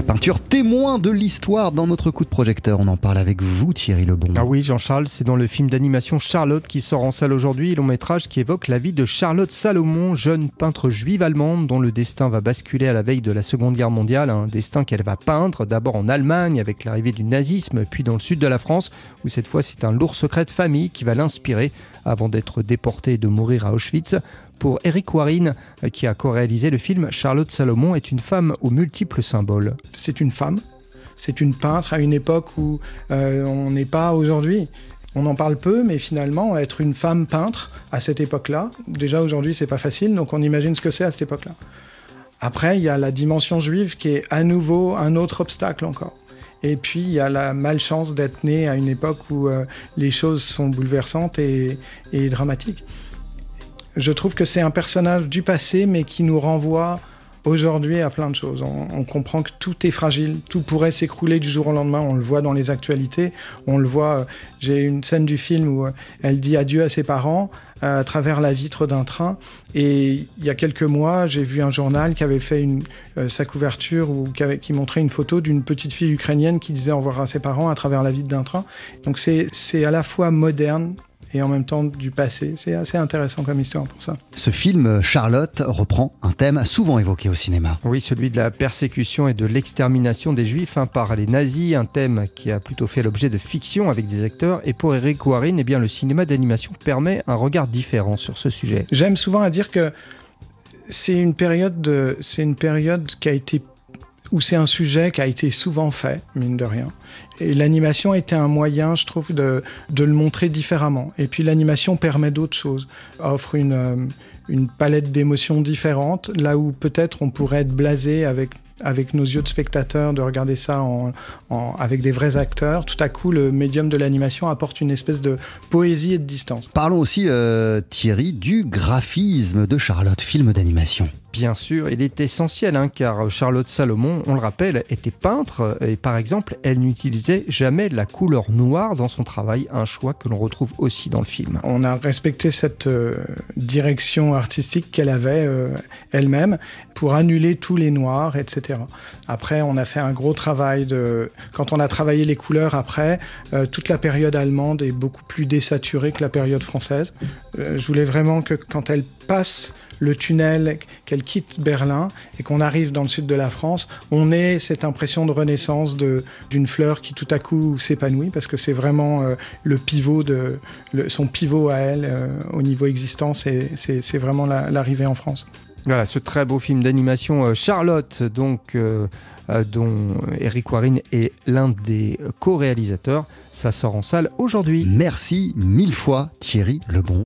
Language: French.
La peinture témoin de l'histoire dans notre coup de projecteur. On en parle avec vous, Thierry Lebon. Ah oui, Jean-Charles, c'est dans le film d'animation Charlotte qui sort en salle aujourd'hui, long métrage qui évoque la vie de Charlotte Salomon, jeune peintre juive allemande dont le destin va basculer à la veille de la Seconde Guerre mondiale. Un destin qu'elle va peindre d'abord en Allemagne avec l'arrivée du nazisme, puis dans le sud de la France, où cette fois c'est un lourd secret de famille qui va l'inspirer avant d'être déporté et de mourir à Auschwitz. Pour Eric Warren, qui a co-réalisé le film, Charlotte Salomon est une femme aux multiples symboles. C'est une femme, c'est une peintre à une époque où euh, on n'est pas aujourd'hui. On en parle peu, mais finalement, être une femme peintre à cette époque-là, déjà aujourd'hui, c'est pas facile, donc on imagine ce que c'est à cette époque-là. Après, il y a la dimension juive qui est à nouveau un autre obstacle encore. Et puis, il y a la malchance d'être né à une époque où euh, les choses sont bouleversantes et dramatiques. Je trouve que c'est un personnage du passé, mais qui nous renvoie aujourd'hui à plein de choses. On, comprend que tout est fragile, tout pourrait s'écrouler du jour au lendemain. On le voit dans les actualités, on le voit. Euh, j'ai une scène du film où euh, elle dit adieu à ses parents euh, à travers la vitre d'un train. Et il y a quelques mois, j'ai vu un journal qui avait fait sa couverture ou qui, qui, montrait une photo d'une petite fille ukrainienne qui disait au revoir à ses parents à travers la vitre d'un train. Donc c'est à la fois moderne et en même temps du passé. C'est assez intéressant comme histoire pour ça. Ce film, Charlotte, reprend un thème souvent évoqué au cinéma. Oui, celui de la persécution et de l'extermination des juifs hein, par les nazis, un thème qui a plutôt fait l'objet de fiction avec des acteurs. Et pour Eric Warren, eh bien, le cinéma d'animation permet un regard différent sur ce sujet. J'aime souvent à dire que c'est une période, c'est une période qui a été où c'est un sujet qui a été souvent fait, mine de rien. Et l'animation était un moyen, je trouve, de, le montrer différemment. Et puis l'animation permet d'autres choses, offre une, euh, une palette d'émotions différentes, là où peut-être on pourrait être blasé avec nos yeux de spectateurs, de regarder ça avec des vrais acteurs, tout à coup, le médium de l'animation apporte une espèce de poésie et de distance. Parlons aussi, euh, Thierry, du graphisme de Charlotte, film d'animation. Bien sûr, il est essentiel, hein, car Charlotte Salomon, on le rappelle, était peintre et par exemple, elle n'utilisait jamais la couleur noire dans son travail, un choix que l'on retrouve aussi dans le film. On a respecté cette euh, direction artistique qu'elle avait euh, elle-même pour annuler tous les noirs, etc. Après, on a fait un gros travail de... Quand on a travaillé les couleurs après, euh, toute la période allemande est beaucoup plus désaturée que la période française. Je voulais vraiment que quand elle passe le tunnel, qu'elle quitte Berlin et qu'on arrive dans le sud de la France, on ait cette impression de renaissance d'une fleur qui tout à coup s'épanouit parce que c'est vraiment euh, le pivot de le, son pivot à elle euh, au niveau existant, c'est vraiment l'arrivée la, en France. Voilà, ce très beau film d'animation euh, Charlotte, donc euh, euh, dont Eric Warren est l'un des co-réalisateurs, ça sort en salle aujourd'hui. Merci mille fois Thierry Lebon.